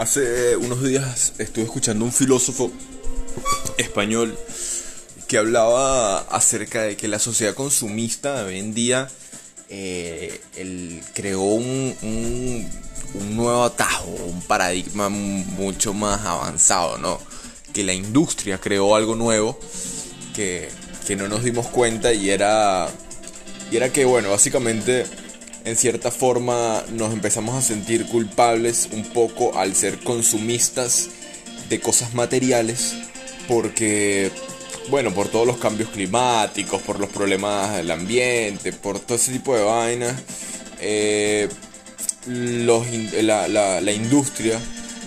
Hace unos días estuve escuchando un filósofo español que hablaba acerca de que la sociedad consumista hoy en día eh, creó un, un, nuevo atajo, un paradigma mucho más avanzado, ¿no? Que la industria creó algo nuevo que, que no nos dimos cuenta y era, y era que, bueno, básicamente en cierta forma nos empezamos a sentir culpables un poco al ser consumistas de cosas materiales porque bueno por todos los cambios climáticos por los problemas del ambiente por todo ese tipo de vainas eh, la, la industria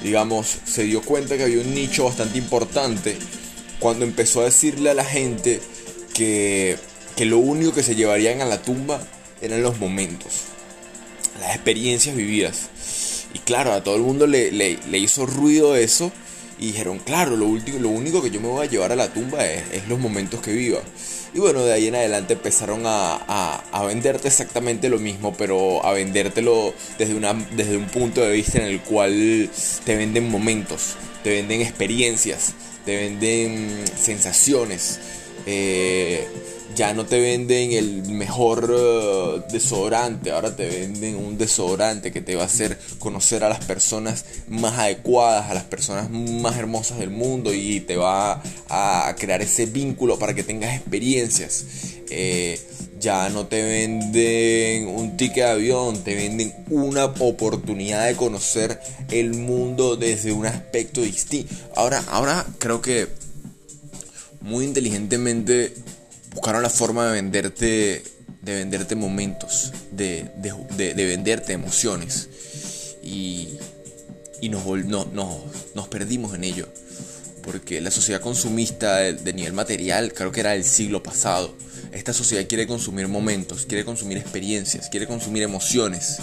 digamos se dio cuenta que había un nicho bastante importante cuando empezó a decirle a la gente que, que lo único que se llevarían a la tumba eran los momentos, las experiencias vividas. Y claro, a todo el mundo le, le, hizo ruido eso y dijeron, claro, lo, último, lo único que yo me voy a llevar a la tumba es, los momentos que viva. Y bueno, de ahí en adelante empezaron a, a, venderte exactamente lo mismo, pero a vendértelo desde, una, desde un punto de vista en el cual te venden momentos, te venden experiencias, te venden sensaciones. Eh, ya no te venden el mejor uh, desodorante, ahora te venden un desodorante que te va a hacer conocer a las personas más adecuadas, a las personas más hermosas del mundo y te va a crear ese vínculo para que tengas experiencias. Eh, ya no te venden un ticket de avión, te venden una oportunidad de conocer el mundo desde un aspecto distinto. Ahora, ahora creo que muy inteligentemente buscaron la forma de venderte, de venderte momentos, de, venderte emociones. Y, y nos, nos perdimos en ello. Porque la sociedad consumista de, nivel material creo que era del siglo pasado. Esta sociedad quiere consumir momentos, quiere consumir experiencias, quiere consumir emociones.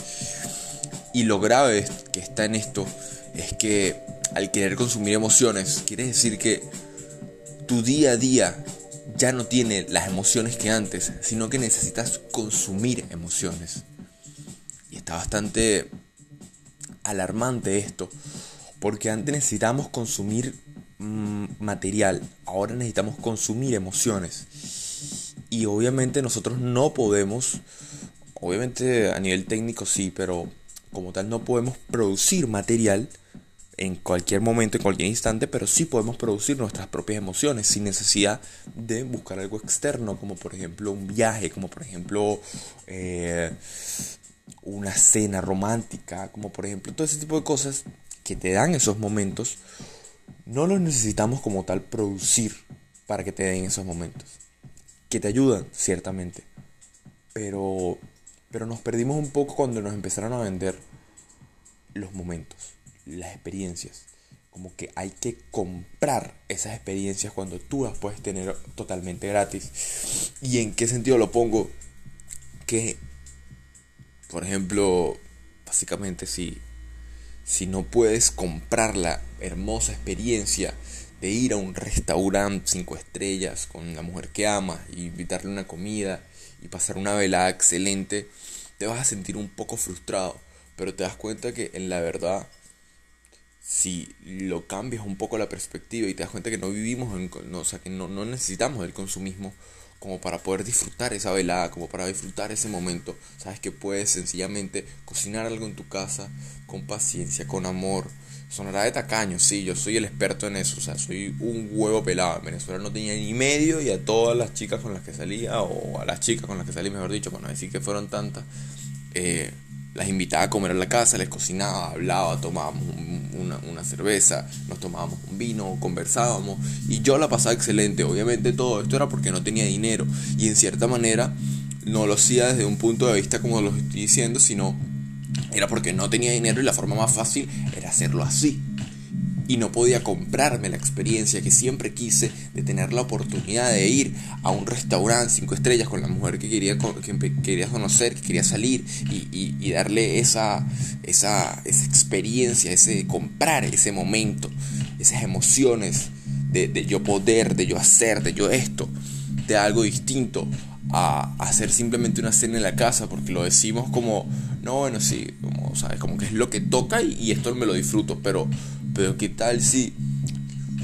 Y lo grave que está en esto es que al querer consumir emociones, quiere decir que tu día a día ya no tiene las emociones que antes, sino que necesitas consumir emociones. Y está bastante alarmante esto, porque antes necesitábamos consumir mm, material, ahora necesitamos consumir emociones. Y obviamente nosotros no podemos, obviamente a nivel técnico sí, pero como tal no podemos producir material en cualquier momento, en cualquier instante, pero sí podemos producir nuestras propias emociones sin necesidad de buscar algo externo, como por ejemplo un viaje, como por ejemplo eh, una cena romántica, como por ejemplo todo ese tipo de cosas que te dan esos momentos, no los necesitamos como tal producir para que te den esos momentos, que te ayudan ciertamente, pero, pero nos perdimos un poco cuando nos empezaron a vender los momentos las experiencias. Como que hay que comprar esas experiencias cuando tú las puedes tener totalmente gratis. ¿Y en qué sentido lo pongo? Que, por ejemplo, básicamente si, si no puedes comprar la hermosa experiencia de ir a un restaurante cinco estrellas con la mujer que amas y invitarle una comida y pasar una velada excelente, te vas a sentir un poco frustrado, pero te das cuenta que en la verdad si lo cambias un poco la perspectiva y te das cuenta que no vivimos, en, no, o sea, que no, no necesitamos del consumismo como para poder disfrutar esa velada, como para disfrutar ese momento. Sabes que puedes sencillamente cocinar algo en tu casa con paciencia, con amor. Sonará de tacaño, sí, yo soy el experto en eso, o sea, soy un huevo pelado. En Venezuela no tenía ni medio y a todas las chicas con las que salía, o a las chicas con las que salí, mejor dicho, para no decir que fueron tantas, eh, las invitaba a comer a la casa, les cocinaba, hablaba, tomábamos una, una, cerveza, nos tomábamos un vino, conversábamos y yo la pasaba excelente. Obviamente todo esto era porque no tenía dinero y en cierta manera no lo hacía desde un punto de vista como lo estoy diciendo, sino era porque no tenía dinero y la forma más fácil era hacerlo así y no podía comprarme la experiencia que siempre quise de tener la oportunidad de ir a un restaurante cinco estrellas con la mujer que quería, que quería conocer, que quería salir y, darle esa, esa, esa, experiencia, ese comprar ese momento, esas emociones de, de yo poder, de yo hacer, de yo esto, de algo distinto a hacer simplemente una cena en la casa, porque lo decimos como no, bueno, sí, como, ¿sabes? Como que es lo que toca y, esto me lo disfruto, pero, pero ¿qué tal si,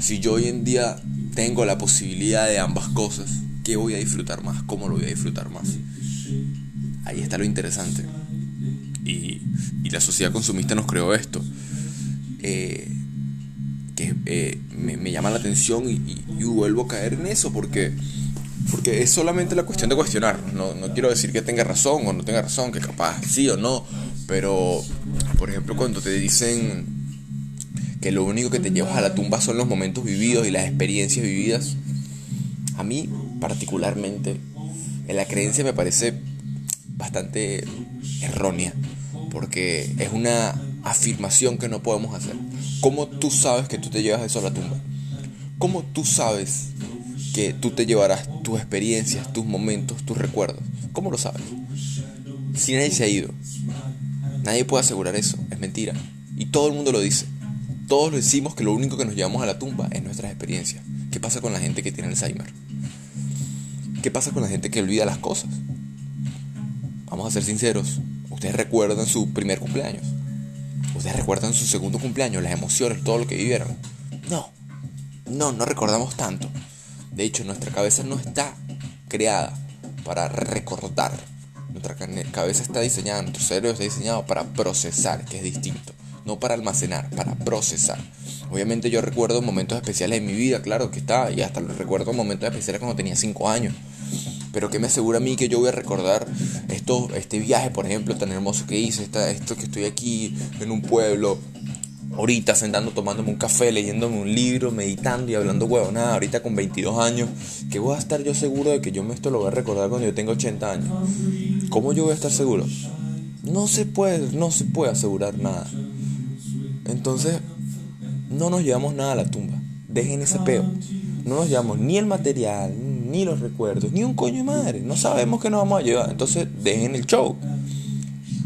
si yo hoy en día tengo la posibilidad de ambas cosas? ¿Qué voy a disfrutar más? ¿Cómo lo voy a disfrutar más? Ahí está lo interesante. Y, y la sociedad consumista nos creó esto. Eh, que eh, me, llama la atención y, vuelvo a caer en eso porque, porque es solamente la cuestión de cuestionar. No, no quiero decir que tenga razón o no tenga razón, que capaz sí o no, pero por ejemplo cuando te dicen que lo único que te llevas a la tumba son los momentos vividos y las experiencias vividas, a mí particularmente la creencia me parece bastante errónea, porque es una afirmación que no podemos hacer. ¿Cómo tú sabes que tú te llevas eso a la tumba? ¿Cómo tú sabes que tú te llevarás tus experiencias, tus momentos, tus recuerdos? ¿Cómo lo sabes? Si nadie se ha ido, nadie puede asegurar eso, es mentira. Y todo el mundo lo dice. Todos decimos que lo único que nos llevamos a la tumba es nuestras experiencias. ¿Qué pasa con la gente que tiene Alzheimer? ¿Qué pasa con la gente que olvida las cosas? Vamos a ser sinceros. Ustedes recuerdan su primer cumpleaños. ¿Ustedes recuerdan su segundo cumpleaños, las emociones, todo lo que vivieron? No, no, no recordamos tanto. De hecho, nuestra cabeza no está creada para recordar. Nuestra cabeza está diseñada, nuestro cerebro está diseñado para procesar, que es distinto. No para almacenar, para procesar. Obviamente yo recuerdo momentos especiales en mi vida, claro que está, y hasta recuerdo momentos especiales cuando tenía 5 años. Pero que me asegura a mí que yo voy a recordar esto, este viaje, por ejemplo, tan hermoso que hice, esta, esto que estoy aquí en un pueblo, ahorita sentando, tomándome un café, leyéndome un libro, meditando y hablando nada ahorita con 22 años, que voy a estar yo seguro de que yo esto lo voy a recordar cuando yo tenga 80 años. ¿Cómo yo voy a estar seguro? No se puede, no se puede asegurar nada. Entonces, no nos llevamos nada a la tumba. Dejen ese peo. No nos llevamos ni el material, ni los recuerdos, ni un coño de madre. No sabemos qué nos vamos a llevar. Entonces, dejen el show.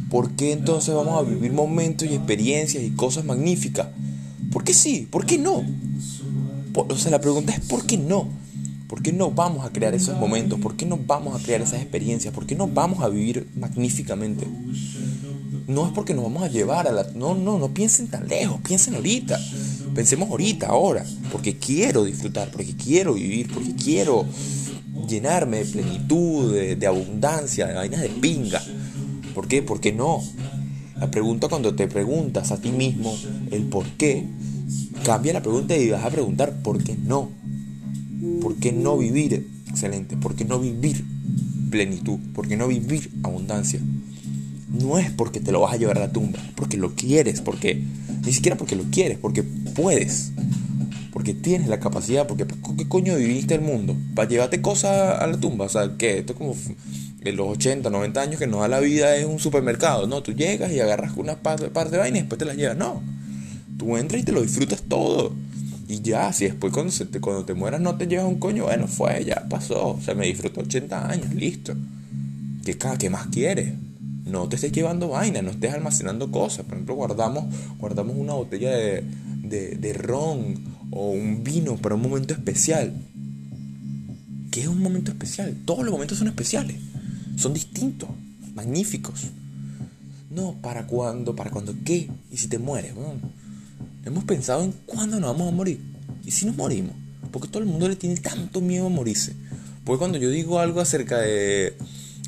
¿Por qué entonces vamos a vivir momentos y experiencias y cosas magníficas? ¿Por qué sí? ¿Por qué no? o sea, la pregunta es ¿por qué no? ¿Por qué no vamos a crear esos momentos? ¿Por qué no vamos a crear esas experiencias? ¿Por qué no vamos a vivir magníficamente? No es porque nos vamos a llevar a la... No, no, no piensen tan lejos, piensen ahorita. Pensemos ahorita, ahora, porque quiero disfrutar, porque quiero vivir, porque quiero llenarme de plenitud, de, abundancia, de vainas de pinga. ¿Por qué? Porque no. La pregunta cuando te preguntas a ti mismo el por qué, cambia la pregunta y vas a preguntar por qué no. ¿Por qué no vivir excelente? ¿Por qué no vivir plenitud? ¿Por qué no vivir abundancia? No es porque te lo vas a llevar a la tumba, porque lo quieres, porque ni siquiera porque lo quieres, porque puedes. Porque tienes la capacidad, porque ¿qué coño viviste el mundo? Para llevarte cosas a la tumba. O sea, que esto es como en los 80, 90 años que nos da la vida es un supermercado. No, tú llegas y agarras una par, de vainas y después te las llevas. No. Tú entras y te lo disfrutas todo. Y ya, si después cuando, te, cuando te mueras no te llevas un coño, bueno, fue, ya pasó. O sea, me disfrutó 80 años, listo. ¿Qué, qué más quieres? No te estés llevando vaina, no estés almacenando cosas. Por ejemplo, guardamos, guardamos una botella de, de, ron o un vino para un momento especial. ¿Qué es un momento especial? Todos los momentos son especiales. Son distintos, magníficos. No, ¿para cuándo? ¿Para cuándo qué? ¿Y si te mueres? hemos pensado en cuándo nos vamos a morir. ¿Y si nos morimos? Porque todo el mundo le tiene tanto miedo a morirse. Porque cuando yo digo algo acerca de...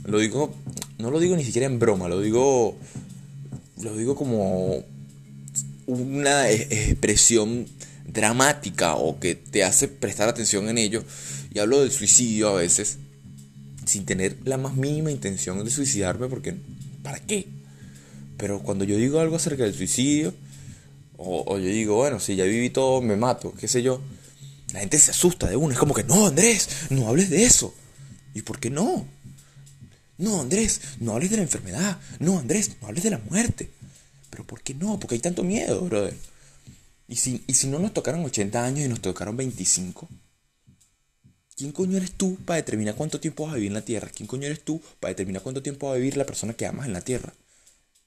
Lo digo no lo digo ni siquiera en broma, lo digo, lo digo como una e-, expresión dramática o que te hace prestar atención en ello. Y hablo del suicidio a veces sin tener la más mínima intención de suicidarme porque ¿para qué? Pero cuando yo digo algo acerca del suicidio o, o yo digo, bueno, si ya viví todo, me mato, qué sé yo, la gente se asusta de uno, es como que no, Andrés, no hables de eso. ¿Y por qué no? No, Andrés, no hables de la enfermedad. No, Andrés, no hables de la muerte. Pero ¿por qué no? Porque hay tanto miedo, brother. ¿Y si, y si no nos tocaron 80 años y nos tocaron 25? ¿Quién coño eres tú para determinar cuánto tiempo vas a vivir en la Tierra? ¿Quién coño eres tú para determinar cuánto tiempo va a vivir la persona que amas en la Tierra?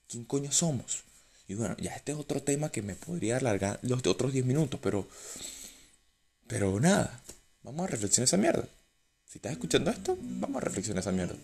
¿Quién coño somos? Y bueno, ya este es otro tema que me podría alargar los otros 10 minutos, pero... Pero nada, vamos a reflexionar esa mierda. Si estás escuchando esto, vamos a reflexionar esa mierda.